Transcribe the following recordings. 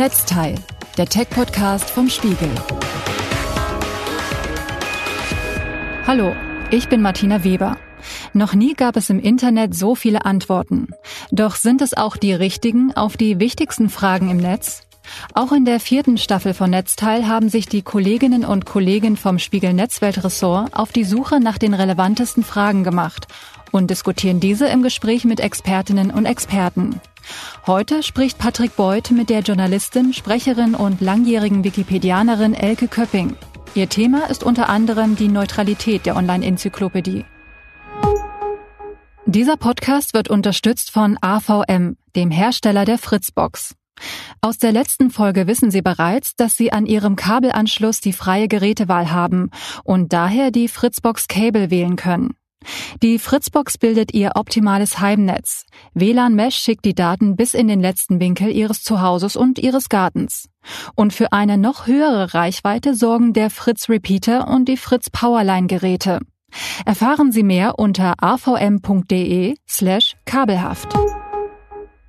Netzteil, der Tech-Podcast vom Spiegel. Hallo, ich bin Martina Weber. Noch nie gab es im Internet so viele Antworten. Doch sind es auch die richtigen auf die wichtigsten Fragen im Netz? Auch in der vierten Staffel von Netzteil haben sich die Kolleginnen und Kollegen vom Spiegel Netzweltressort auf die Suche nach den relevantesten Fragen gemacht und diskutieren diese im Gespräch mit Expertinnen und Experten. Heute spricht Patrick Beuth mit der Journalistin, Sprecherin und langjährigen Wikipedianerin Elke Köpping. Ihr Thema ist unter anderem die Neutralität der Online-Enzyklopädie. Dieser Podcast wird unterstützt von AVM, dem Hersteller der Fritzbox. Aus der letzten Folge wissen Sie bereits, dass Sie an Ihrem Kabelanschluss die freie Gerätewahl haben und daher die Fritzbox Cable wählen können. Die Fritzbox bildet ihr optimales Heimnetz. WLAN Mesh schickt die Daten bis in den letzten Winkel Ihres Zuhauses und Ihres Gartens. Und für eine noch höhere Reichweite sorgen der Fritz Repeater und die Fritz Powerline Geräte. Erfahren Sie mehr unter avm.de slash kabelhaft.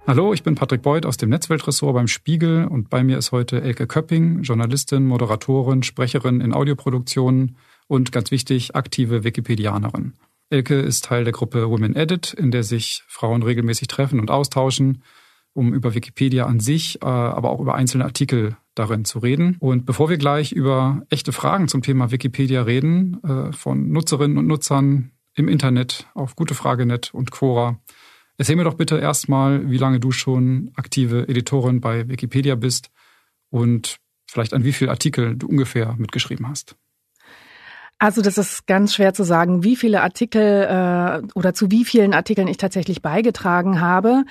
Hallo, ich bin Patrick Beuth aus dem Netzweltressort beim Spiegel und bei mir ist heute Elke Köpping, Journalistin, Moderatorin, Sprecherin in Audioproduktionen und ganz wichtig, aktive Wikipedianerin. Elke ist Teil der Gruppe Women Edit, in der sich Frauen regelmäßig treffen und austauschen, um über Wikipedia an sich, äh, aber auch über einzelne Artikel darin zu reden. Und bevor wir gleich über echte Fragen zum Thema Wikipedia reden, äh, von Nutzerinnen und Nutzern im Internet auf Gutefragenet und Quora, erzähl mir doch bitte erstmal, wie lange du schon aktive Editorin bei Wikipedia bist und vielleicht an wie viele Artikel du ungefähr mitgeschrieben hast. Also das ist ganz schwer zu sagen, wie viele Artikel äh, oder zu wie vielen Artikeln ich tatsächlich beigetragen habe.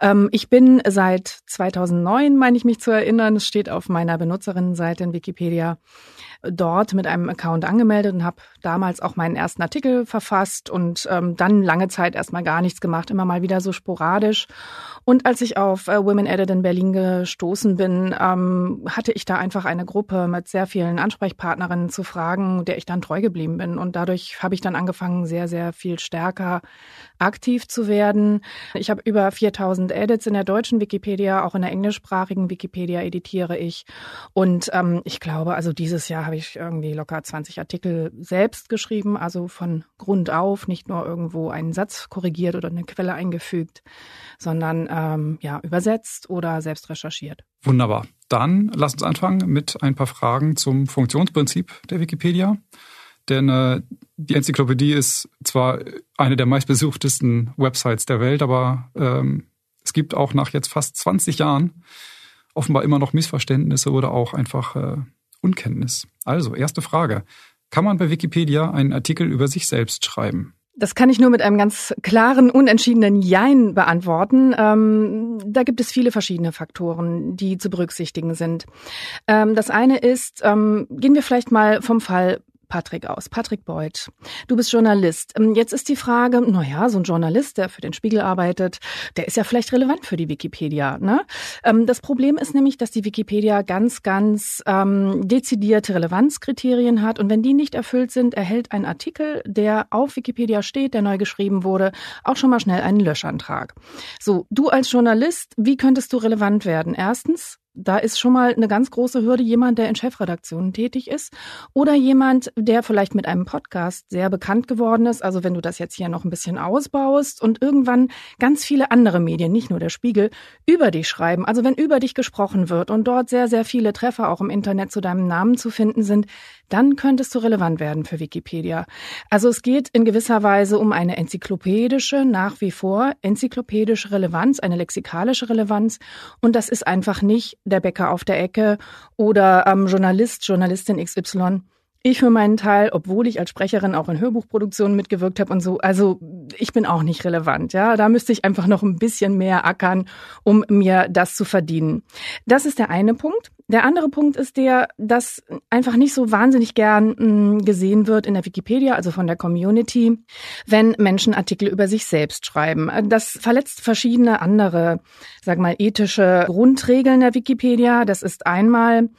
Ähm, ich bin seit 2009, meine ich mich zu erinnern, es steht auf meiner Benutzerinnenseite in Wikipedia, dort mit einem Account angemeldet und habe damals auch meinen ersten Artikel verfasst und ähm, dann lange Zeit erstmal gar nichts gemacht, immer mal wieder so sporadisch. Und als ich auf äh, Women Edit in Berlin gestoßen bin, ähm, hatte ich da einfach eine Gruppe mit sehr vielen Ansprechpartnerinnen zu fragen, der ich dann treu geblieben bin. Und dadurch habe ich dann angefangen, sehr, sehr viel stärker aktiv zu werden. Ich habe über 4000 Edits in der deutschen Wikipedia, auch in der englischsprachigen Wikipedia editiere ich. Und ähm, ich glaube, also dieses Jahr habe ich irgendwie locker 20 Artikel selbst geschrieben, also von Grund auf, nicht nur irgendwo einen Satz korrigiert oder eine Quelle eingefügt, sondern ähm, ja übersetzt oder selbst recherchiert. Wunderbar. Dann lass uns anfangen mit ein paar Fragen zum Funktionsprinzip der Wikipedia. Denn äh, die Enzyklopädie ist zwar eine der meistbesuchtesten Websites der Welt, aber ähm, es gibt auch nach jetzt fast 20 Jahren offenbar immer noch Missverständnisse oder auch einfach äh, Unkenntnis. Also, erste Frage. Kann man bei Wikipedia einen Artikel über sich selbst schreiben? Das kann ich nur mit einem ganz klaren, unentschiedenen Jein beantworten. Ähm, da gibt es viele verschiedene Faktoren, die zu berücksichtigen sind. Ähm, das eine ist, ähm, gehen wir vielleicht mal vom Fall Patrick aus. Patrick Beuth. Du bist Journalist. Ähm, jetzt ist die Frage, naja, so ein Journalist, der für den Spiegel arbeitet, der ist ja vielleicht relevant für die Wikipedia. Ne? Ähm, das Problem ist nämlich, dass die Wikipedia ganz, ganz ähm, dezidierte Relevanzkriterien hat. Und wenn die nicht erfüllt sind, erhält ein Artikel, der auf Wikipedia steht, der neu geschrieben wurde, auch schon mal schnell einen Löschantrag. So, du als Journalist, wie könntest du relevant werden? Erstens, da ist schon mal eine ganz große Hürde jemand, der in Chefredaktionen tätig ist oder jemand, der vielleicht mit einem Podcast sehr bekannt geworden ist. Also wenn du das jetzt hier noch ein bisschen ausbaust und irgendwann ganz viele andere Medien, nicht nur der Spiegel, über dich schreiben. Also wenn über dich gesprochen wird und dort sehr, sehr viele Treffer auch im Internet zu deinem Namen zu finden sind, dann könntest du relevant werden für Wikipedia. Also es geht in gewisser Weise um eine enzyklopädische, nach wie vor enzyklopädische Relevanz, eine lexikalische Relevanz. Und das ist einfach nicht der Bäcker auf der Ecke oder ähm, Journalist, Journalistin XY. Ich für meinen Teil, obwohl ich als Sprecherin auch in Hörbuchproduktionen mitgewirkt habe und so, also ich bin auch nicht relevant, ja. Da müsste ich einfach noch ein bisschen mehr ackern, um mir das zu verdienen. Das ist der eine Punkt. Der andere Punkt ist der, dass einfach nicht so wahnsinnig gern mh, mm, gesehen wird in der Wikipedia, also von der Community, wenn Menschen Artikel über sich selbst schreiben. Das verletzt verschiedene andere, sag mal, ethische Grundregeln der Wikipedia. Das ist einmal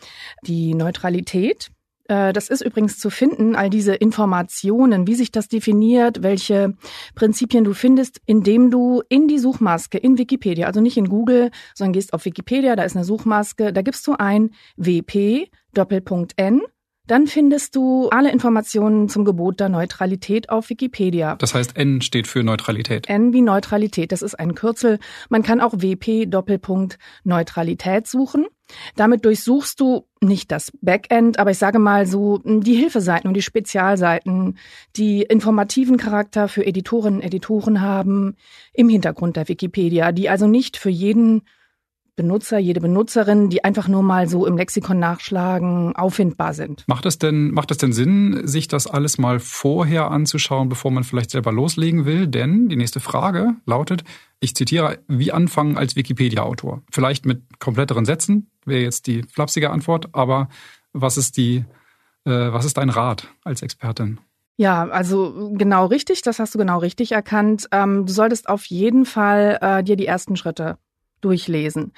die Neutralität das ist übrigens zu finden, all diese Informationen, wie sich das definiert, welche Prinzipien du findest, indem du in die Suchmaske in Wikipedia, also nicht in Google, sondern gehst auf Wikipedia, da ist eine Suchmaske, da gibst du ein WP Doppelpunkt N dann findest du alle Informationen zum Gebot der Neutralität auf Wikipedia. Das heißt, N steht für Neutralität. N wie Neutralität, das ist ein Kürzel. Man kann auch WP Doppelpunkt Neutralität suchen. Damit durchsuchst du nicht das Backend, aber ich sage mal so die Hilfeseiten und die Spezialseiten, die informativen Charakter für Editorinnen und Editoren haben im Hintergrund der Wikipedia, die also nicht für jeden Benutzer, jede Benutzerin, die einfach nur mal so im Lexikon nachschlagen, auffindbar sind. Macht es denn, macht es denn Sinn, sich das alles mal vorher anzuschauen, bevor man vielleicht selber loslegen will? Denn die nächste Frage lautet, ich zitiere, wie anfangen als Wikipedia-Autor? Vielleicht mit kompletteren Sätzen, wäre jetzt die flapsige Antwort, aber was ist die, äh, was ist dein Rat als Expertin? Ja, also genau richtig, das hast du genau richtig erkannt. Ähm, du solltest auf jeden Fall äh, dir die ersten Schritte durchlesen.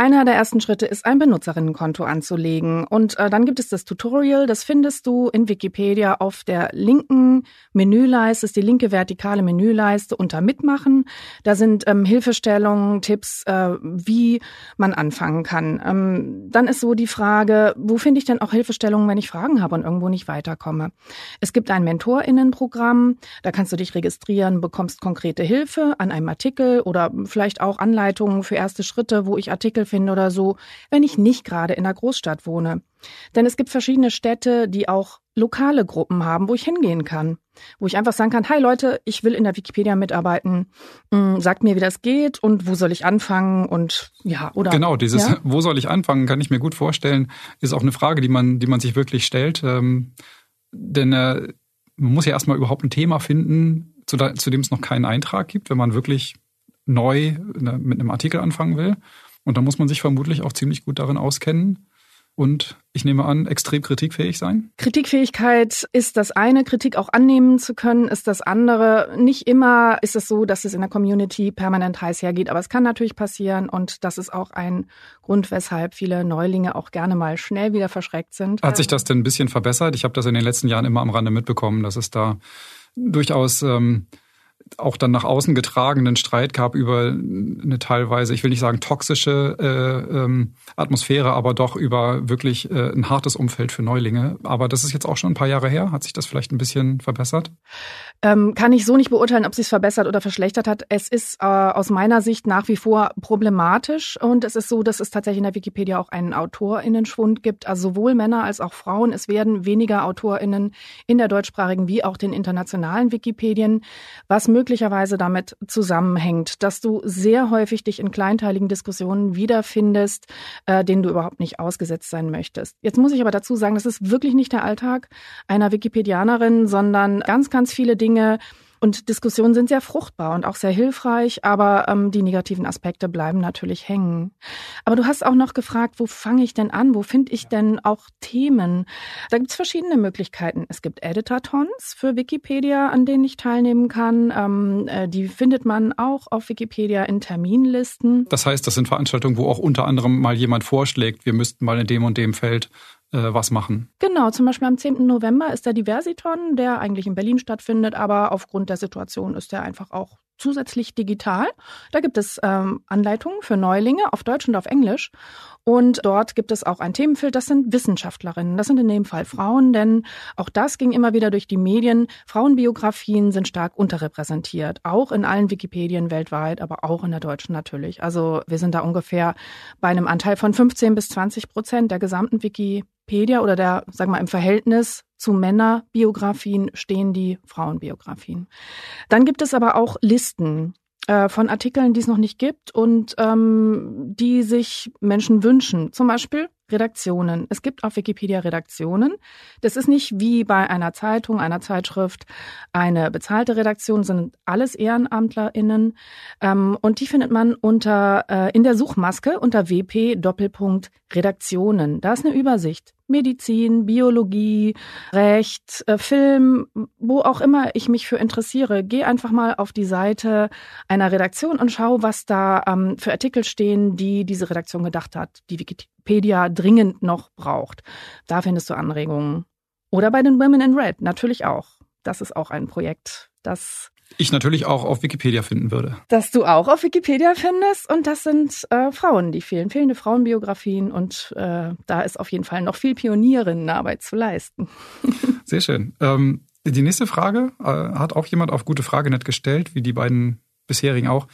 Einer der ersten Schritte ist, ein Benutzerinnenkonto anzulegen. Und äh, dann gibt es das Tutorial, das findest du in Wikipedia auf der linken Menüleiste, ist die linke vertikale Menüleiste unter Mitmachen. Da sind ähm, Hilfestellungen, Tipps, äh, wie man anfangen kann. Ähm, dann ist so die Frage, wo finde ich denn auch Hilfestellungen, wenn ich Fragen habe und irgendwo nicht weiterkomme? Es gibt ein Mentorinnenprogramm, da kannst du dich registrieren, bekommst konkrete Hilfe an einem Artikel oder vielleicht auch Anleitungen für erste Schritte, wo ich Artikel finde oder so, wenn ich nicht gerade in einer Großstadt wohne. Denn es gibt verschiedene Städte, die auch lokale Gruppen haben, wo ich hingehen kann, wo ich einfach sagen kann, hi Leute, ich will in der Wikipedia mitarbeiten, hm, sagt mir, wie das geht und wo soll ich anfangen und ja, oder Genau, dieses ja? wo soll ich anfangen, kann ich mir gut vorstellen, ist auch eine Frage, die man die man sich wirklich stellt, ähm, denn äh, man muss ja erstmal überhaupt ein Thema finden, zu dem es noch keinen Eintrag gibt, wenn man wirklich neu ne, mit einem Artikel anfangen will. Und da muss man sich vermutlich auch ziemlich gut darin auskennen und ich nehme an, extrem kritikfähig sein? Kritikfähigkeit ist das eine, Kritik auch annehmen zu können, ist das andere. Nicht immer ist es so, dass es in der Community permanent heiß hergeht, aber es kann natürlich passieren und das ist auch ein Grund, weshalb viele Neulinge auch gerne mal schnell wieder verschreckt sind. Hat sich das denn ein bisschen verbessert? Ich habe das in den letzten Jahren immer am Rande mitbekommen, dass es da durchaus ähm, auch dann nach außen getragenen Streit gab über eine teilweise, ich will nicht sagen toxische äh, ähm, Atmosphäre, aber doch über wirklich äh, ein hartes Umfeld für Neulinge. Aber das ist jetzt auch schon ein paar Jahre her. Hat sich das vielleicht ein bisschen verbessert? Ähm, kann ich so nicht beurteilen, ob sich verbessert oder verschlechtert hat. Es ist äh, aus meiner Sicht nach wie vor problematisch und es ist so, dass es tatsächlich in der Wikipedia auch einen AutorInnenschwund gibt, also sowohl Männer als auch Frauen. Es werden weniger AutorInnen in der deutschsprachigen wie auch den internationalen Wikipedien, was möglicherweise damit zusammenhängt, dass du sehr häufig dich in kleinteiligen Diskussionen wiederfindest, äh, denen du überhaupt nicht ausgesetzt sein möchtest. Jetzt muss ich aber dazu sagen, das ist wirklich nicht der Alltag einer Wikipedianerin, sondern ganz, ganz viele Dinge, und Diskussionen sind sehr fruchtbar und auch sehr hilfreich, aber ähm, die negativen Aspekte bleiben natürlich hängen. Aber du hast auch noch gefragt, wo fange ich denn an? Wo finde ich denn auch Themen? Da gibt es verschiedene Möglichkeiten. Es gibt Editatons für Wikipedia, an denen ich teilnehmen kann. Ähm, äh, die findet man auch auf Wikipedia in Terminlisten. Das heißt, das sind Veranstaltungen, wo auch unter anderem mal jemand vorschlägt, wir müssten mal in dem und dem Feld was machen. Genau, zum Beispiel am 10. November ist der Diversiton, der eigentlich in Berlin stattfindet, aber aufgrund der Situation ist der einfach auch zusätzlich digital. Da gibt es ähm, Anleitungen für Neulinge auf Deutsch und auf Englisch. Und dort gibt es auch ein Themenfeld, das sind Wissenschaftlerinnen. Das sind in dem Fall Frauen, denn auch das ging immer wieder durch die Medien. Frauenbiografien sind stark unterrepräsentiert, auch in allen Wikipedien weltweit, aber auch in der deutschen natürlich. Also wir sind da ungefähr bei einem Anteil von 15 bis 20 Prozent der gesamten Wikipedia oder der, wir mal, im Verhältnis zu Männerbiografien stehen die Frauenbiografien. Dann gibt es aber auch Listen äh, von Artikeln, die es noch nicht gibt und ähm, die sich Menschen wünschen. Zum Beispiel Redaktionen. Es gibt auf Wikipedia Redaktionen. Das ist nicht wie bei einer Zeitung, einer Zeitschrift eine bezahlte Redaktion, sind alles EhrenamtlerInnen. Ähm, und die findet man unter äh, in der Suchmaske unter WP Doppelpunkt Redaktionen. Da ist eine Übersicht. Medizin, Biologie, Recht, äh, Film, wo auch immer ich mich für interessiere. Geh einfach mal auf die Seite einer Redaktion und schau, was da ähm, für Artikel stehen, die diese Redaktion gedacht hat, die Wikipedia dringend noch braucht. Da findest du Anregungen. Oder bei den Women in Red natürlich auch. Das ist auch ein Projekt, das ich natürlich auch auf Wikipedia finden würde. Dass du auch auf Wikipedia findest und das sind äh, Frauen, die fehlen, fehlende Frauenbiografien und äh, da ist auf jeden Fall noch viel Pionierinnenarbeit zu leisten. Sehr schön. Ähm, die nächste Frage äh, hat auch jemand auf gute Frage nicht gestellt, wie die beiden bisherigen auch.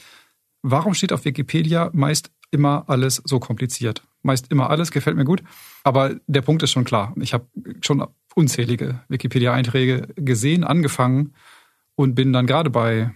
Warum steht auf Wikipedia meist immer alles so kompliziert? Meist immer alles, gefällt mir gut. Aber der Punkt ist schon klar. Ich habe schon unzählige Wikipedia-Einträge gesehen, angefangen und bin dann gerade bei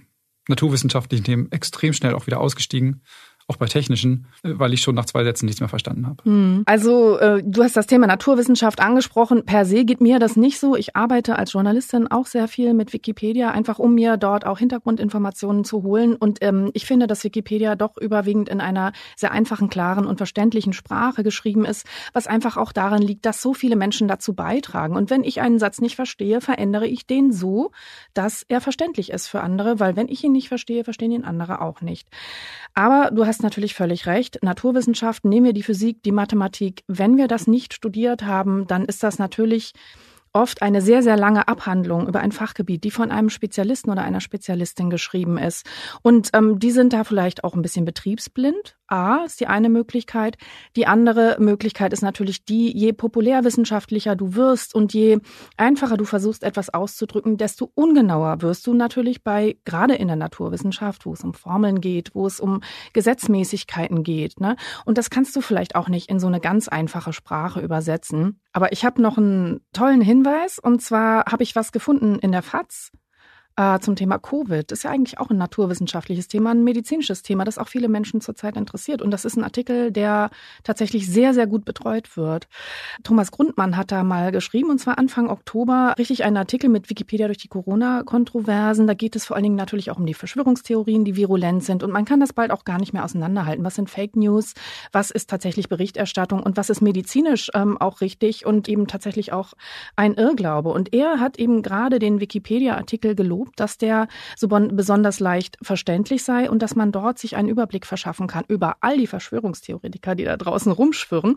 naturwissenschaftlichen Themen extrem schnell auch wieder ausgestiegen auch bei technischen, weil ich schon nach zwei Sätzen nichts mehr verstanden habe. Hm. Also äh, du hast das Thema Naturwissenschaft angesprochen. Per se geht mir das nicht so. Ich arbeite als Journalistin auch sehr viel mit Wikipedia, einfach um mir dort auch Hintergrundinformationen zu holen. Und ähm, ich finde, dass Wikipedia doch überwiegend in einer sehr einfachen, klaren und verständlichen Sprache geschrieben ist, was einfach auch daran liegt, dass so viele Menschen dazu beitragen. Und wenn ich einen Satz nicht verstehe, verändere ich den so, dass er verständlich ist für andere, weil wenn ich ihn nicht verstehe, verstehen ihn andere auch nicht. Aber du hast natürlich völlig recht. Naturwissenschaften, nehmen wir die Physik, die Mathematik. Wenn wir das nicht studiert haben, dann ist das natürlich oft eine sehr, sehr lange Abhandlung über ein Fachgebiet, die von einem Spezialisten oder einer Spezialistin geschrieben ist. Und ähm, die sind da vielleicht auch ein bisschen betriebsblind. A ist die eine Möglichkeit. Die andere Möglichkeit ist natürlich die, je populärwissenschaftlicher du wirst und je einfacher du versuchst, etwas auszudrücken, desto ungenauer wirst du natürlich bei, gerade in der Naturwissenschaft, wo es um Formeln geht, wo es um Gesetzmäßigkeiten geht. Ne? Und das kannst du vielleicht auch nicht in so eine ganz einfache Sprache übersetzen. Aber ich habe noch einen tollen Hinweis und zwar habe ich was gefunden in der FAZ äh, zum Thema Covid. Das ist ja eigentlich auch ein naturwissenschaftliches Thema, ein medizinisches Thema, das auch viele Menschen zurzeit interessiert. Und das ist ein Artikel, der tatsächlich sehr, sehr gut betreut wird. Thomas Grundmann hat da mal geschrieben, und zwar Anfang Oktober, richtig einen Artikel mit Wikipedia durch die Corona-Kontroversen. Da geht es vor allen Dingen natürlich auch um die Verschwörungstheorien, die virulent sind. Und man kann das bald auch gar nicht mehr auseinanderhalten. Was sind Fake News? Was ist tatsächlich Berichterstattung? Und was ist medizinisch ähm, auch richtig und eben tatsächlich auch ein Irrglaube? Und er hat eben gerade den Wikipedia-Artikel gelobt dass der so besonders leicht verständlich sei und dass man dort sich einen Überblick verschaffen kann über all die Verschwörungstheoretiker, die da draußen rumschwirren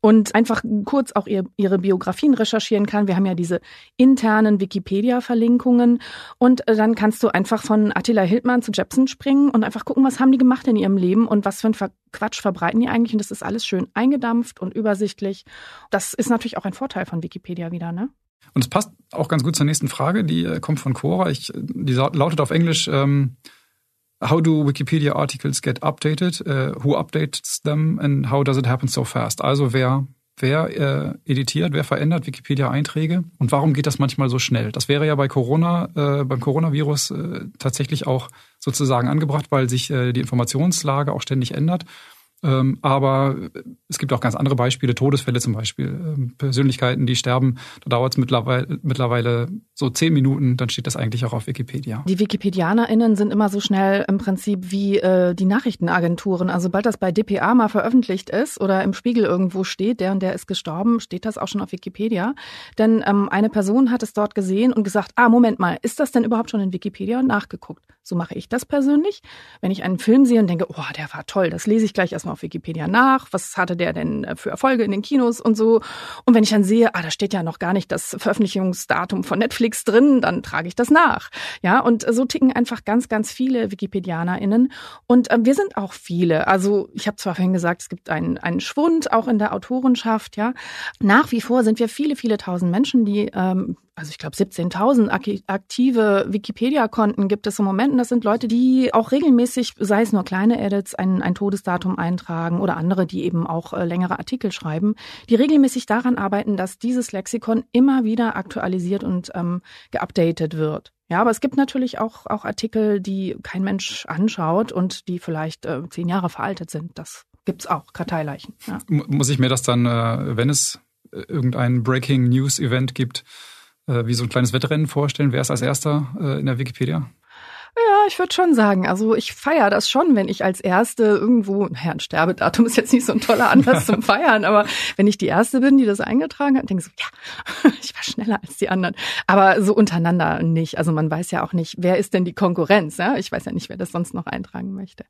und einfach kurz auch ihr, ihre Biografien recherchieren kann. Wir haben ja diese internen Wikipedia-Verlinkungen und äh, dann kannst du einfach von Attila Hildmann zu Jepson springen und einfach gucken, was haben die gemacht in ihrem Leben und was für ein Quatsch verbreiten die eigentlich und das ist alles schön eingedampft und übersichtlich. Das ist natürlich auch ein Vorteil von Wikipedia wieder, ne? Und es passt auch ganz gut zur nächsten Frage, die äh, kommt von Quora. Ich, die lautet auf Englisch, ähm, How do Wikipedia articles get updated? Uh, who updates them and how does it happen so fast? Also wer, wer äh, editiert, wer verändert Wikipedia-Einträge und warum geht das manchmal so schnell? Das wäre ja bei Corona, äh, beim Coronavirus äh, tatsächlich auch sozusagen angebracht, weil sich äh, die Informationslage auch ständig ändert. Ähm, aber es gibt auch ganz andere Beispiele, Todesfälle zum Beispiel, ähm, Persönlichkeiten, die sterben. Da dauert es mittlerweile, mittlerweile so zehn Minuten, dann steht das eigentlich auch auf Wikipedia. Die WikipedianerInnen sind immer so schnell im Prinzip wie äh, die Nachrichtenagenturen. Also sobald das bei DPA mal veröffentlicht ist oder im Spiegel irgendwo steht, der und der ist gestorben, steht das auch schon auf Wikipedia. Denn ähm, eine Person hat es dort gesehen und gesagt, ah, Moment mal, ist das denn überhaupt schon in Wikipedia? Und nachgeguckt. So mache ich das persönlich. Wenn ich einen Film sehe und denke, oh, der war toll, das lese ich gleich erstmal auf Wikipedia nach. Was hatte der denn äh, für Erfolge in den Kinos und so? Und wenn ich dann sehe, ah, da steht ja noch gar nicht das Veröffentlichungsdatum von Netflix drin, dann trage ich das nach. Ja, und so ticken einfach ganz, ganz viele WikipedianerInnen. Und äh, wir sind auch viele. Also ich habe zwar vorhin gesagt, es gibt einen, einen Schwund auch in der Autorenschaft, ja. Nach wie vor sind wir viele, viele tausend Menschen, die ähm, also ich glaube 17.000 aktive Wikipedia-Konten gibt es im Moment. Und das sind Leute, die auch regelmäßig, sei es nur kleine Edits, ein, ein Todesdatum eintragen oder andere, die eben auch äh, längere Artikel schreiben, die regelmäßig daran arbeiten, dass dieses Lexikon immer wieder aktualisiert und ähm, geupdatet wird. Ja, aber es gibt natürlich auch, auch Artikel, die kein Mensch anschaut und die vielleicht äh, zehn Jahre veraltet sind. Das gibt's auch, Karteileichen. Ja. Muss ich mir das dann, äh, wenn es äh, irgendein Breaking News Event gibt, wie so ein kleines Wettrennen vorstellen? Wer ist als erster äh, in der Wikipedia? Ich würde schon sagen, also ich feiere das schon, wenn ich als Erste irgendwo, naja, ein Sterbedatum ist jetzt nicht so ein toller Anlass zum Feiern, aber wenn ich die Erste bin, die das eingetragen hat, denke ich so, ja, ich war schneller als die anderen. Aber so untereinander nicht. Also man weiß ja auch nicht, wer ist denn die Konkurrenz. Ja? Ich weiß ja nicht, wer das sonst noch eintragen möchte.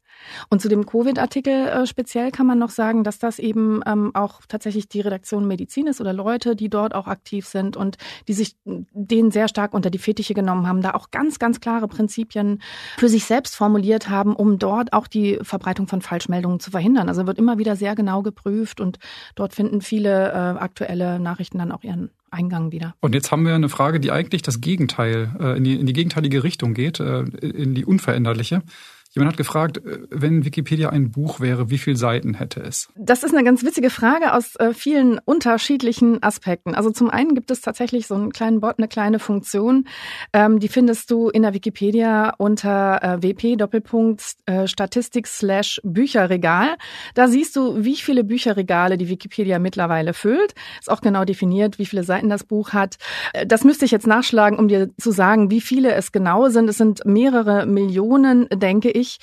Und zu dem Covid-Artikel äh, speziell kann man noch sagen, dass das eben ähm, auch tatsächlich die Redaktion Medizin ist oder Leute, die dort auch aktiv sind und die sich denen sehr stark unter die Fetiche genommen haben, da auch ganz, ganz klare Prinzipien für sich selbst formuliert haben, um dort auch die Verbreitung von Falschmeldungen zu verhindern. Also wird immer wieder sehr genau geprüft und dort finden viele äh, aktuelle Nachrichten dann auch ihren Eingang wieder. Und jetzt haben wir eine Frage, die eigentlich das Gegenteil, äh, in, die, in die gegenteilige Richtung geht, äh, in die unveränderliche. Jemand hat gefragt, äh, wenn Wikipedia ein Buch wäre, wie viele Seiten hätte es? Das ist eine ganz witzige Frage aus äh, vielen unterschiedlichen Aspekten. Also zum einen gibt es tatsächlich so einen kleinen Bot, eine kleine Funktion, ähm, die findest du in der Wikipedia unter äh, wp Doppelpunkt äh, Statistik slash Bücherregal. Da siehst du, wie viele Bücherregale die Wikipedia mittlerweile füllt. Ist auch genau definiert, wie viele Seiten das Buch hat. Äh, das müsste ich jetzt nachschlagen, um dir zu sagen, wie viele es genau sind. Es sind mehrere Millionen, denke ich ich.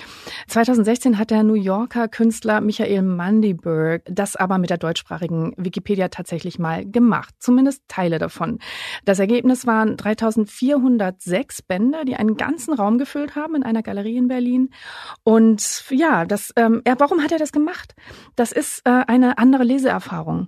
2016 hat der New Yorker Künstler Michael Mandiberg das aber mit der deutschsprachigen Wikipedia tatsächlich mal gemacht. Zumindest Teile davon. Das Ergebnis waren 3406 Bände, die einen ganzen Raum gefüllt haben in einer Galerie in Berlin. Und ja, das, ähm, ja, warum hat er das gemacht? Das ist äh, eine andere Leseerfahrung.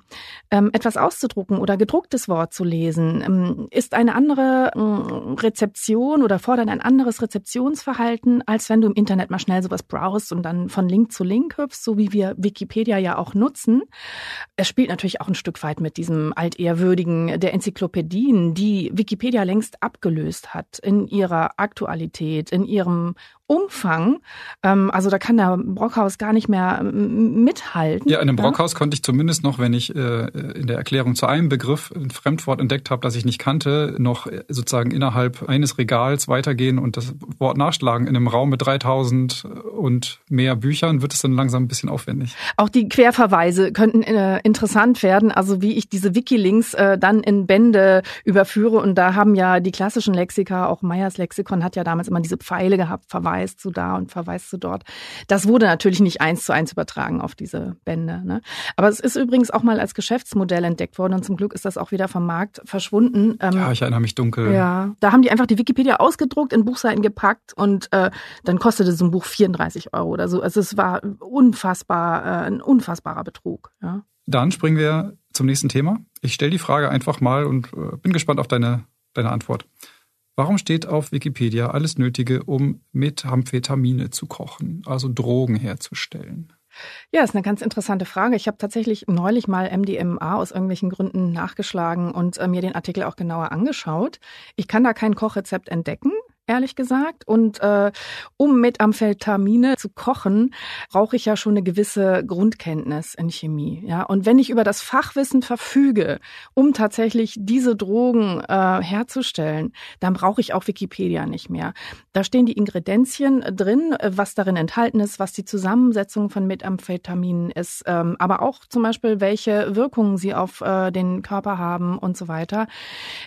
Ähm, etwas auszudrucken oder gedrucktes Wort zu lesen ähm, ist eine andere äh, Rezeption oder fordert ein anderes Rezeptionsverhalten, als wenn du im Internet Internet mal schnell sowas browst und dann von Link zu Link hüpfst, so wie wir Wikipedia ja auch nutzen. Es spielt natürlich auch ein Stück weit mit diesem altehrwürdigen der Enzyklopädien, die Wikipedia längst abgelöst hat in ihrer Aktualität, in ihrem Umfang. Ähm, also da kann der Brockhaus gar nicht mehr mithalten. Ja, in dem Brockhaus konnte ich zumindest noch, wenn ich äh, in der Erklärung zu einem Begriff ein Fremdwort entdeckt habe, das ich nicht kannte, noch sozusagen innerhalb eines Regals weitergehen und das Wort nachschlagen. In einem Raum mit 3000 und mehr Büchern wird es dann langsam ein bisschen aufwendig. Auch die Querverweise könnten äh, interessant werden, also wie ich diese Wikilinks äh, dann in Bände überführe und da haben ja die klassischen Lexika, auch Meyers Lexikon hat ja damals immer diese Pfeile gehabt, Verweise verweist zu da und verweist zu dort. Das wurde natürlich nicht eins zu eins übertragen auf diese Bände. Ne? Aber es ist übrigens auch mal als Geschäftsmodell entdeckt worden und zum Glück ist das auch wieder vom Markt verschwunden. Ähm, ja, ich erinnere mich dunkel. Ja, da haben die einfach die Wikipedia ausgedruckt, in Buchseiten gepackt und äh, dann kostete so ein Buch 34 Euro oder so. Also es war unfassbar, äh, ein unfassbarer Betrug. Ja. Dann springen wir zum nächsten Thema. Ich stelle die Frage einfach mal und äh, bin gespannt auf deine, deine Antwort. Warum steht auf Wikipedia alles Nötige, um Methamphetamine zu kochen, also Drogen herzustellen? Ja, ist eine ganz interessante Frage. Ich habe tatsächlich neulich mal MDMA aus irgendwelchen Gründen nachgeschlagen und äh, mir den Artikel auch genauer angeschaut. Ich kann da kein Kochrezept entdecken ehrlich gesagt. Und äh, um Methamphetamine zu kochen, brauche ich ja schon eine gewisse Grundkenntnis in Chemie. Ja, und wenn ich über das Fachwissen verfüge, um tatsächlich diese Drogen äh, herzustellen, dann brauche ich auch Wikipedia nicht mehr. Da stehen die Ingredienzien drin, was darin enthalten ist, was die Zusammensetzung von Methamphetaminen ist, ähm, aber auch zum Beispiel, welche Wirkungen sie auf äh, den Körper haben und so weiter.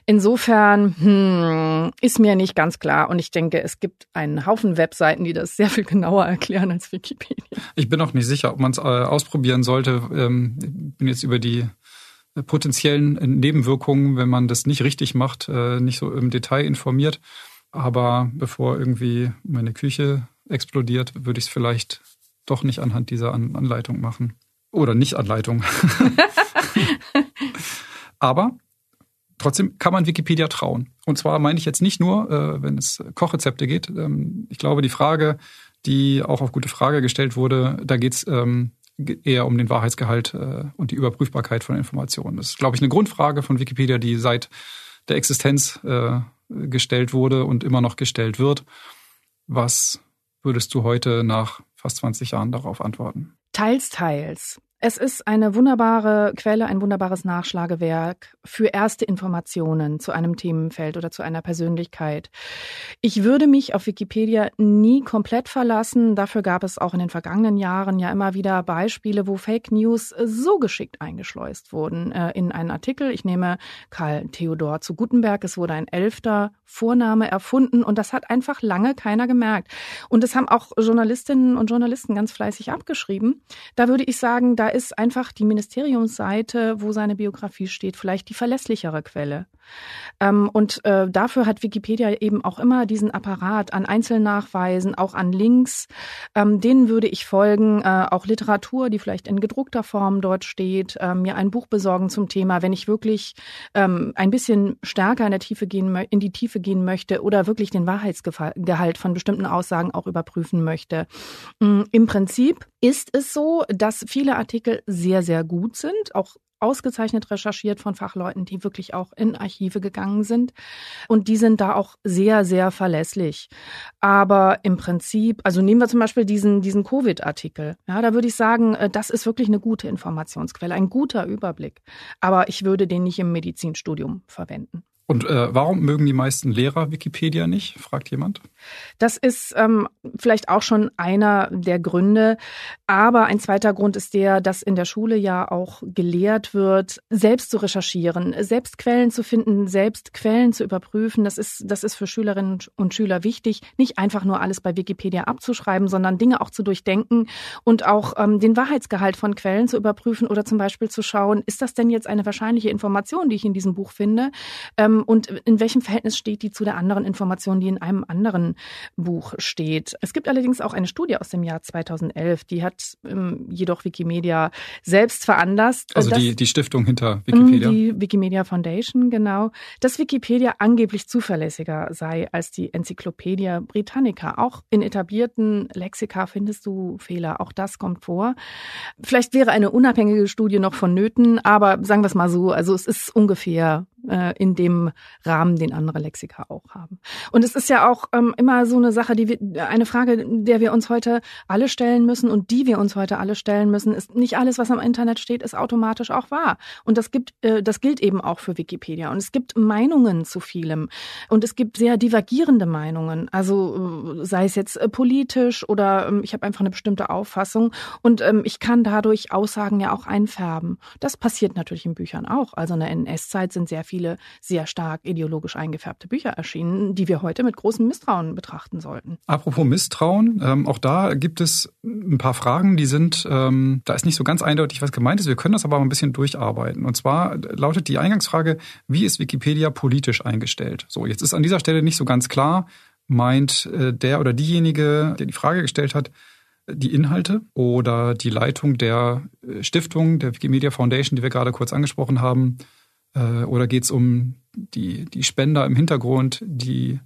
Insofern hm, ist mir nicht ganz klar. Und ich denke, es gibt einen Haufen Webseiten, die das sehr viel genauer erklären als Wikipedia. Ich bin auch nicht sicher, ob man es äh, ausprobieren sollte. Ähm, bin jetzt über die potenziellen Nebenwirkungen, wenn man das nicht richtig macht, äh, nicht so im Detail informiert. Aber bevor irgendwie meine Küche explodiert, würde ich es vielleicht doch nicht anhand dieser Anleitung machen. Oder nicht Anleitung. Aber Trotzdem kann man Wikipedia trauen. Und zwar meine ich jetzt nicht nur, äh, wenn es Kochrezepte geht. Ähm, ich glaube, die Frage, die auch auf gute Frage gestellt wurde, da geht es ähm, eher um den Wahrheitsgehalt äh, und die Überprüfbarkeit von Informationen. Das ist, glaube ich, eine Grundfrage von Wikipedia, die seit der Existenz äh, gestellt wurde und immer noch gestellt wird. Was würdest du heute nach fast 20 Jahren darauf antworten? Teils, teils. Es ist eine wunderbare Quelle, ein wunderbares Nachschlagewerk für erste Informationen zu einem Themenfeld oder zu einer Persönlichkeit. Ich würde mich auf Wikipedia nie komplett verlassen. Dafür gab es auch in den vergangenen Jahren ja immer wieder Beispiele, wo Fake News so geschickt eingeschleust wurden äh, in einen Artikel. Ich nehme Karl Theodor zu Gutenberg. Es wurde ein elfter Vorname erfunden und das hat einfach lange keiner gemerkt. Und das haben auch Journalistinnen und Journalisten ganz fleißig abgeschrieben. Da würde ich sagen, da ist einfach die Ministeriumsseite, wo seine Biografie steht, vielleicht die verlässlichere Quelle. Ähm, und äh, dafür hat Wikipedia eben auch immer diesen Apparat an Einzelnachweisen, auch an Links. Ähm, denen würde ich folgen, äh, auch Literatur, die vielleicht in gedruckter Form dort steht, äh, mir ein Buch besorgen zum Thema, wenn ich wirklich ähm, ein bisschen stärker in der Tiefe gehen, in die Tiefe gehen möchte oder wirklich den Wahrheitsgehalt von bestimmten Aussagen auch überprüfen möchte. Mm, Im Prinzip ist es so, dass viele Artikel sehr, sehr gut sind, auch ausgezeichnet recherchiert von Fachleuten, die wirklich auch in Archive gegangen sind. Und die sind da auch sehr, sehr verlässlich. Aber im Prinzip, also nehmen wir zum Beispiel diesen, diesen Covid-Artikel. Ja, da würde ich sagen, äh, das ist wirklich eine gute Informationsquelle, ein guter Überblick. Aber ich würde den nicht im Medizinstudium verwenden. Und äh, warum mögen die meisten Lehrer Wikipedia nicht? fragt jemand. Das ist ähm, vielleicht auch schon einer der Gründe. Aber ein zweiter Grund ist der, dass in der Schule ja auch gelehrt wird, selbst zu recherchieren, selbst Quellen zu finden, selbst Quellen zu überprüfen. Das ist, das ist für Schülerinnen und Schüler wichtig, nicht einfach nur alles bei Wikipedia abzuschreiben, sondern Dinge auch zu durchdenken und auch ähm, den Wahrheitsgehalt von Quellen zu überprüfen oder zum Beispiel zu schauen, ist das denn jetzt eine wahrscheinliche Information, die ich in diesem Buch finde? Ähm, und in welchem Verhältnis steht die zu der anderen Information, die in einem anderen Buch steht. Es gibt allerdings auch eine Studie aus dem Jahr 2011, die hat ähm, jedoch Wikimedia selbst veranlasst. Also die, die Stiftung hinter Wikipedia. Die Wikimedia Foundation, genau. Dass Wikipedia angeblich zuverlässiger sei als die Enzyklopädie Britannica. Auch in etablierten Lexika findest du Fehler. Auch das kommt vor. Vielleicht wäre eine unabhängige Studie noch vonnöten, aber sagen wir es mal so, also es ist ungefähr äh, in dem Rahmen, den andere Lexika auch haben. Und es ist ja auch ähm, immer so eine Sache, die wir, eine Frage, der wir uns heute alle stellen müssen und die wir uns heute alle stellen müssen, ist nicht alles, was am Internet steht, ist automatisch auch wahr. Und das gibt, äh, das gilt eben auch für Wikipedia. Und es gibt Meinungen zu vielem. Und es gibt sehr divergierende Meinungen. Also äh, sei es jetzt äh, politisch oder äh, ich habe einfach eine bestimmte Auffassung. Und ähm, ich kann dadurch Aussagen ja auch einfärben. Das passiert natürlich in Büchern auch. Also in der NS-Zeit sind sehr viele sehr stark ideologisch eingefärbte Bücher erschienen, die wir heute mit großem Misstrauen betrachten sollten. Apropos Misstrauen, ähm, auch da gibt es ein paar Fragen, die sind, ähm, da ist nicht so ganz eindeutig, was gemeint ist. Wir können das aber ein bisschen durcharbeiten. Und zwar lautet die Eingangsfrage, wie ist Wikipedia politisch eingestellt? So, jetzt ist an dieser Stelle nicht so ganz klar, meint äh, der oder diejenige, der die Frage gestellt hat, die Inhalte oder die Leitung der äh, Stiftung, der Wikimedia Foundation, die wir gerade kurz angesprochen haben, äh, oder geht es um die, die Spender im Hintergrund, die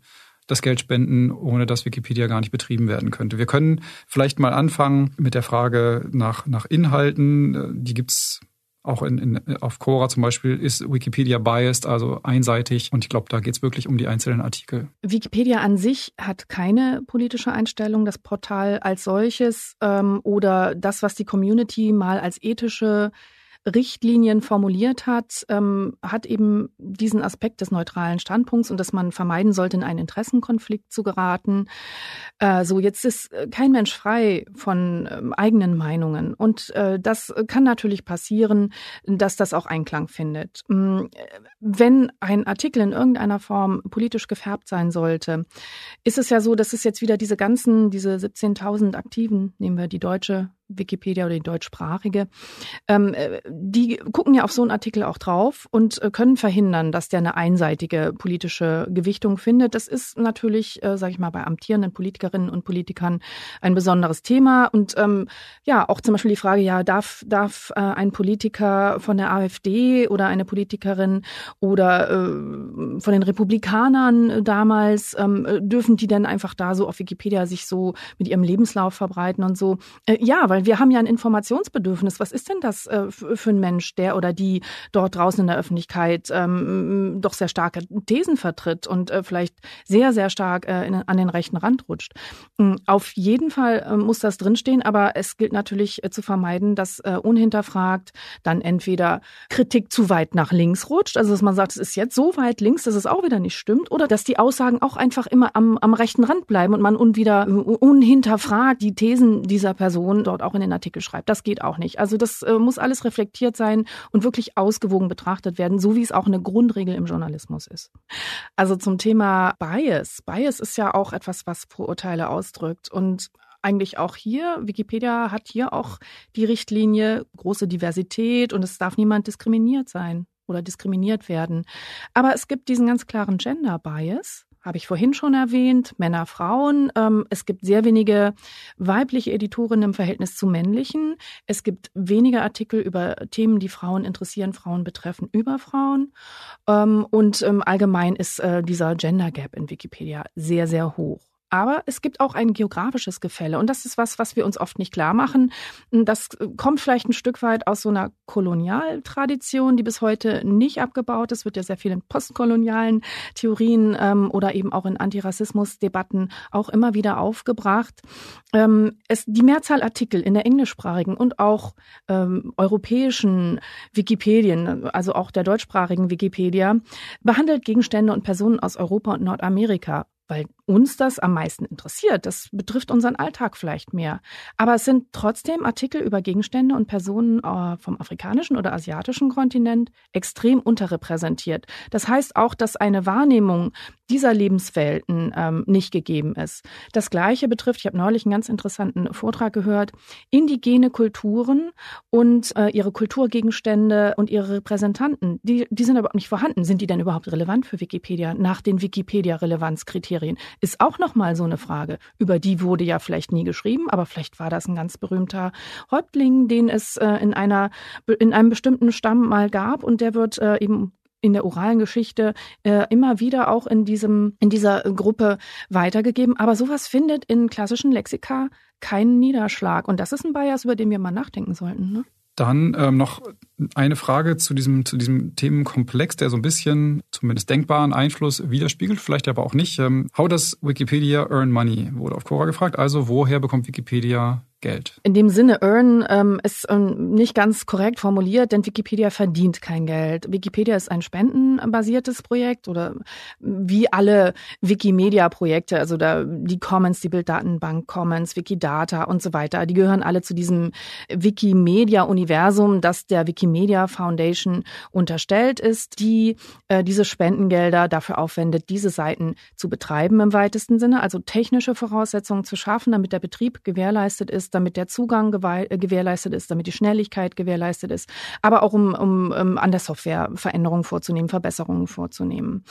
das Geld spenden, ohne dass Wikipedia gar nicht betrieben werden könnte. Wir können vielleicht mal anfangen mit der Frage nach, nach Inhalten. Die gibt's auch in, in, auf Quora zum Beispiel ist Wikipedia biased, also einseitig. Und ich glaube, da geht es wirklich um die einzelnen Artikel. Wikipedia an sich hat keine politische Einstellung. Das Portal als solches ähm, oder das, was die Community mal als ethische Richtlinien formuliert hat, ähm, hat eben diesen Aspekt des neutralen Standpunkts und dass man vermeiden sollte, in einen Interessenkonflikt zu geraten. Äh, so, jetzt ist äh, kein Mensch frei von ähm, eigenen Meinungen. Und äh, das kann natürlich passieren, dass das auch Einklang findet. Ähm, wenn ein Artikel in irgendeiner Form politisch gefärbt sein sollte, ist es ja so, dass es jetzt wieder diese ganzen, diese 17.000 Aktiven, nehmen wir die deutsche Wikipedia oder die deutschsprachige, ähm, äh, die gucken ja auf so einen Artikel auch drauf und äh, können verhindern, dass der eine einseitige politische Gewichtung findet. Das ist natürlich, äh, sage ich mal, bei amtierenden Politikerinnen und Politikern ein besonderes Thema. Und ähm, ja, auch zum Beispiel die Frage, ja, darf, darf äh, ein Politiker von der AfD oder eine Politikerin oder äh, von den Republikanern damals, ähm, dürfen die denn einfach da so auf Wikipedia sich so mit ihrem Lebenslauf verbreiten und so? Äh, ja, weil weil wir haben ja ein Informationsbedürfnis. Was ist denn das äh, für ein Mensch, der oder die dort draußen in der Öffentlichkeit ähm, doch sehr starke Thesen vertritt und äh, vielleicht sehr, sehr stark äh, in, an den rechten Rand rutscht? Ähm, auf jeden Fall äh, muss das drinstehen, aber es gilt natürlich äh, zu vermeiden, dass äh, unhinterfragt dann entweder Kritik zu weit nach links rutscht, also dass man sagt, es ist jetzt so weit links, dass es auch wieder nicht stimmt, oder dass die Aussagen auch einfach immer am, am rechten Rand bleiben und man unwieder unhinterfragt die Thesen dieser Person dort auch in den Artikel schreibt. Das geht auch nicht. Also das äh, muss alles reflektiert sein und wirklich ausgewogen betrachtet werden, so wie es auch eine Grundregel im Journalismus ist. Also zum Thema Bias. Bias ist ja auch etwas, was Vorurteile ausdrückt und eigentlich auch hier. Wikipedia hat hier auch die Richtlinie große Diversität und es darf niemand diskriminiert sein oder diskriminiert werden. Aber es gibt diesen ganz klaren Gender Bias habe ich vorhin schon erwähnt, Männer, Frauen. Ähm, es gibt sehr wenige weibliche Editorinnen im Verhältnis zu männlichen. Es gibt weniger Artikel über Themen, die Frauen interessieren, Frauen betreffen, über Frauen. Ähm, und ähm, allgemein ist äh, dieser Gender Gap in Wikipedia sehr, sehr hoch. Aber es gibt auch ein geografisches Gefälle. Und das ist was, was wir uns oft nicht klar machen. Das kommt vielleicht ein Stück weit aus so einer Kolonialtradition, die bis heute nicht abgebaut ist. Wird ja sehr viel in postkolonialen Theorien ähm, oder eben auch in Antirassismusdebatten auch immer wieder aufgebracht. Ähm, es, die Mehrzahl Artikel in der englischsprachigen und auch ähm, europäischen Wikipedien, also auch der deutschsprachigen Wikipedia, behandelt Gegenstände und Personen aus Europa und Nordamerika weil uns das am meisten interessiert. Das betrifft unseren Alltag vielleicht mehr. Aber es sind trotzdem Artikel über Gegenstände und Personen äh, vom afrikanischen oder asiatischen Kontinent extrem unterrepräsentiert. Das heißt auch, dass eine Wahrnehmung dieser Lebenswelten ähm, nicht gegeben ist. Das Gleiche betrifft, ich habe neulich einen ganz interessanten Vortrag gehört, indigene Kulturen und äh, ihre Kulturgegenstände und ihre Repräsentanten. Die, die sind aber nicht vorhanden. Sind die denn überhaupt relevant für Wikipedia nach den Wikipedia-Relevanzkriterien? Ist auch nochmal so eine Frage. Über die wurde ja vielleicht nie geschrieben, aber vielleicht war das ein ganz berühmter Häuptling, den es äh, in einer, in einem bestimmten Stamm mal gab und der wird äh, eben in der oralen Geschichte äh, immer wieder auch in diesem in dieser Gruppe weitergegeben. Aber sowas findet in klassischen Lexika keinen Niederschlag und das ist ein Bias, über den wir mal nachdenken sollten. Ne? Dann ähm, noch eine Frage zu diesem, zu diesem Themenkomplex, der so ein bisschen zumindest denkbaren Einfluss widerspiegelt, vielleicht aber auch nicht. Ähm, how does Wikipedia earn money? Wurde auf Cora gefragt. Also, woher bekommt Wikipedia Geld. In dem Sinne, earn ähm, ist ähm, nicht ganz korrekt formuliert, denn Wikipedia verdient kein Geld. Wikipedia ist ein spendenbasiertes Projekt oder wie alle Wikimedia-Projekte, also da die Commons, die Bilddatenbank Commons, Wikidata und so weiter, die gehören alle zu diesem Wikimedia-Universum, das der Wikimedia Foundation unterstellt ist, die äh, diese Spendengelder dafür aufwendet, diese Seiten zu betreiben im weitesten Sinne, also technische Voraussetzungen zu schaffen, damit der Betrieb gewährleistet ist ist, damit der Zugang äh, gewährleistet ist, damit die Schnelligkeit gewährleistet ist, aber auch um, um, um an der Software Veränderungen vorzunehmen, Verbesserungen vorzunehmen.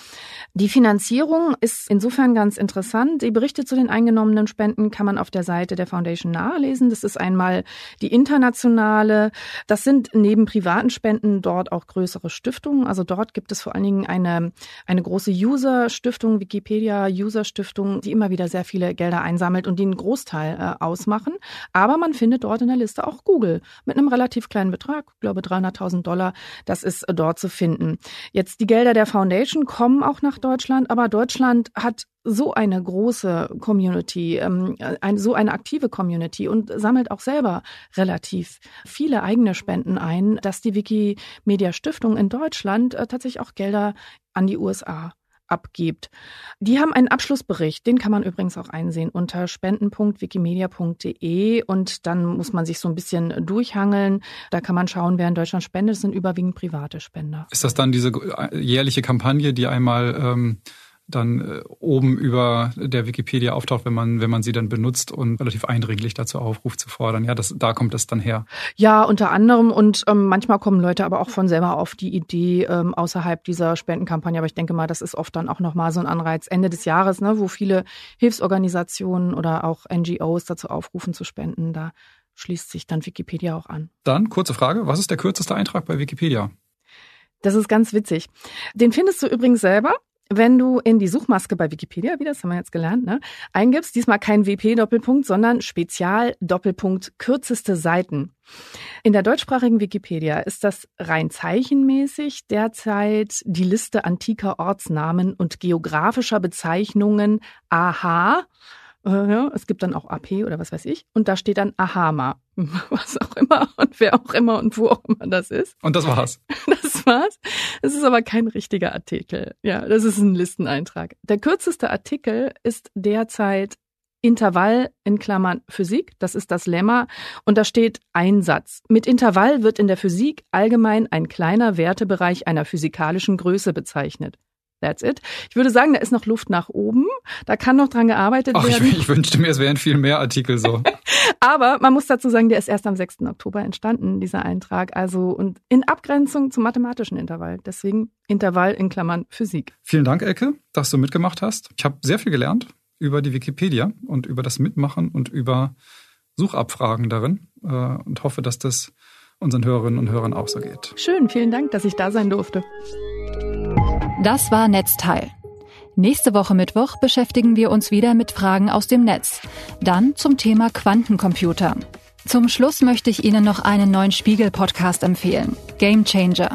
Die Finanzierung ist insofern ganz interessant. Die Berichte zu den eingenommenen Spenden kann man auf der Seite der Foundation nachlesen. Das ist einmal die internationale. Das sind neben privaten Spenden dort auch größere Stiftungen. Also dort gibt es vor allen Dingen eine, eine große User-Stiftung, Wikipedia-User-Stiftung, die immer wieder sehr viele Gelder einsammelt und die einen Großteil äh, ausmachen. Aber man findet dort in der Liste auch Google mit einem relativ kleinen Betrag, glaube 300.000 Dollar. Das ist äh, dort zu finden. Jetzt die Gelder der Foundation kommen auch nach Deutschland, aber Deutschland hat so eine große Community, ähm, so eine aktive Community und sammelt auch selber relativ viele eigene Spenden ein, dass die Wikimedia Stiftung in Deutschland äh, tatsächlich auch Gelder an die USA abgibt. Die haben einen Abschlussbericht, den kann man übrigens auch einsehen unter spenden.wikimedia.de und dann muss man sich so ein bisschen durchhangeln. Da kann man schauen, wer in Deutschland spendet. Das sind überwiegend private Spender. Ist das dann diese jährliche Kampagne, die einmal ähm dann äh, oben über der Wikipedia auftaucht, wenn man, wenn man sie dann benutzt und relativ eindringlich dazu aufruft zu fordern. Ja, das, da kommt das dann her. Ja, unter anderem und ähm, manchmal kommen Leute aber auch von selber auf die Idee ähm, außerhalb dieser Spendenkampagne. Aber ich denke mal, das ist oft dann auch nochmal so ein Anreiz Ende des Jahres, ne, wo viele Hilfsorganisationen oder auch NGOs dazu aufrufen zu spenden. Da schließt sich dann Wikipedia auch an. Dann kurze Frage, was ist der kürzeste Eintrag bei Wikipedia? Das ist ganz witzig. Den findest du übrigens selber wenn du in die Suchmaske bei Wikipedia, wie das haben wir jetzt gelernt, ne, eingibst, diesmal kein WP-Doppelpunkt, sondern Spezial-Doppelpunkt kürzeste Seiten. In der deutschsprachigen Wikipedia ist das rein zeichenmäßig derzeit die Liste antiker Ortsnamen und geografischer Bezeichnungen AH äh, es gibt dann auch AP oder was weiß ich. Und da steht dann Ahama. Was auch immer und wer auch immer und wo auch immer das ist. Und das war's. Das war's. Es ist aber kein richtiger Artikel. Ja, das ist ein Listeneintrag. Der kürzeste Artikel ist derzeit Intervall in Klammern Physik. Das ist das Lemma. Und da steht Einsatz. Mit Intervall wird in der Physik allgemein ein kleiner Wertebereich einer physikalischen Größe bezeichnet. That's it. Ich würde sagen, da ist noch Luft nach oben. Da kann noch dran gearbeitet Ach, werden. Ich, ich wünschte mir, es wären viel mehr Artikel so. Aber man muss dazu sagen, der ist erst am 6. Oktober entstanden, dieser Eintrag. Also und in Abgrenzung zum mathematischen Intervall. Deswegen Intervall in Klammern Physik. Vielen Dank, Elke, dass du mitgemacht hast. Ich habe sehr viel gelernt über die Wikipedia und über das Mitmachen und über Suchabfragen darin äh, und hoffe, dass das unseren Hörerinnen und Hörern auch so geht. Schön, vielen Dank, dass ich da sein durfte. Das war Netzteil. Nächste Woche Mittwoch beschäftigen wir uns wieder mit Fragen aus dem Netz. Dann zum Thema Quantencomputer. Zum Schluss möchte ich Ihnen noch einen neuen Spiegel-Podcast empfehlen. Game Changer.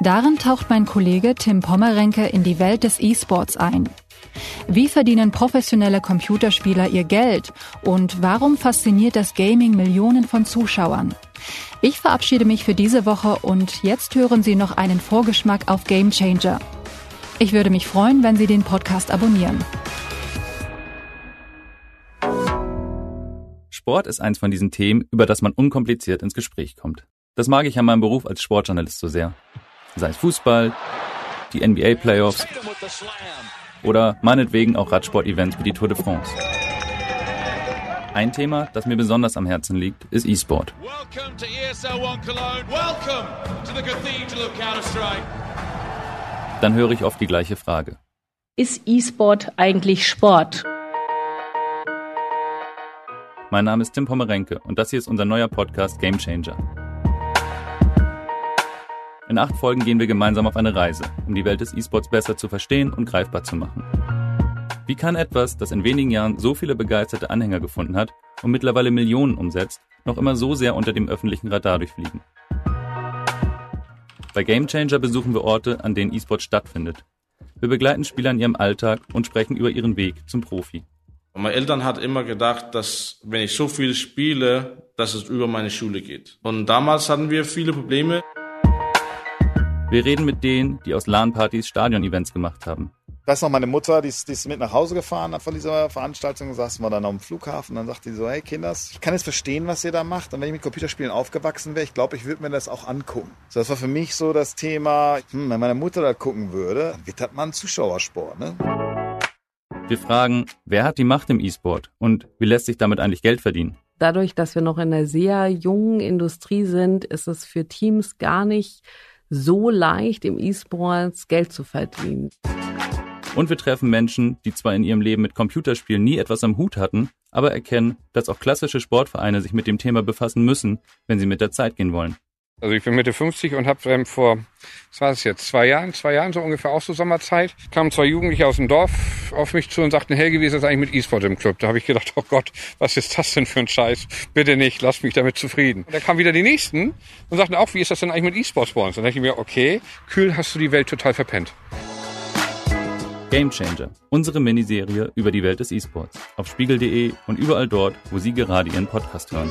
Darin taucht mein Kollege Tim Pommerenke in die Welt des E-Sports ein. Wie verdienen professionelle Computerspieler ihr Geld? Und warum fasziniert das Gaming Millionen von Zuschauern? Ich verabschiede mich für diese Woche und jetzt hören Sie noch einen Vorgeschmack auf Game Changer. Ich würde mich freuen, wenn Sie den Podcast abonnieren. Sport ist eins von diesen Themen, über das man unkompliziert ins Gespräch kommt. Das mag ich an meinem Beruf als Sportjournalist so sehr. Sei es Fußball, die NBA-Playoffs oder meinetwegen auch Radsport-Events wie die Tour de France. Ein Thema, das mir besonders am Herzen liegt, ist E-Sport. Dann höre ich oft die gleiche Frage. Ist E-Sport eigentlich Sport? Mein Name ist Tim Pommerenke und das hier ist unser neuer Podcast Game Changer. In acht Folgen gehen wir gemeinsam auf eine Reise, um die Welt des E-Sports besser zu verstehen und greifbar zu machen. Wie kann etwas, das in wenigen Jahren so viele begeisterte Anhänger gefunden hat und mittlerweile Millionen umsetzt, noch immer so sehr unter dem öffentlichen Radar durchfliegen? Bei Gamechanger besuchen wir Orte, an denen E-Sport stattfindet. Wir begleiten Spieler in ihrem Alltag und sprechen über ihren Weg zum Profi. Meine Eltern hatten immer gedacht, dass wenn ich so viel spiele, dass es über meine Schule geht. Und damals hatten wir viele Probleme. Wir reden mit denen, die aus LAN-Partys Stadion-Events gemacht haben. Ich weiß noch, meine Mutter, die ist, die ist mit nach Hause gefahren von dieser Veranstaltung, saßen wir dann am Flughafen, dann sagte sie so, hey Kinders, ich kann jetzt verstehen, was ihr da macht und wenn ich mit Computerspielen aufgewachsen wäre, ich glaube, ich würde mir das auch angucken. So, das war für mich so das Thema, hm, wenn meine Mutter das gucken würde, dann wird das mal ein Zuschauersport, ne? Wir fragen, wer hat die Macht im E-Sport und wie lässt sich damit eigentlich Geld verdienen? Dadurch, dass wir noch in einer sehr jungen Industrie sind, ist es für Teams gar nicht so leicht, im E-Sports Geld zu verdienen. Und wir treffen Menschen, die zwar in ihrem Leben mit Computerspielen nie etwas am Hut hatten, aber erkennen, dass auch klassische Sportvereine sich mit dem Thema befassen müssen, wenn sie mit der Zeit gehen wollen. Also ich bin Mitte 50 und habe ähm, vor, was war es jetzt, zwei Jahren, zwei Jahren so ungefähr auch so Sommerzeit, kamen zwei Jugendliche aus dem Dorf auf mich zu und sagten, Helge, wie ist das eigentlich mit E-Sport im Club? Da habe ich gedacht, oh Gott, was ist das denn für ein Scheiß? Bitte nicht, lass mich damit zufrieden. Und da kamen wieder die Nächsten und sagten auch, wie ist das denn eigentlich mit E-Sports bei uns? Dann dachte ich mir, okay, kühl hast du die Welt total verpennt. Game Changer, unsere Miniserie über die Welt des E-Sports. Auf spiegel.de und überall dort, wo Sie gerade Ihren Podcast hören.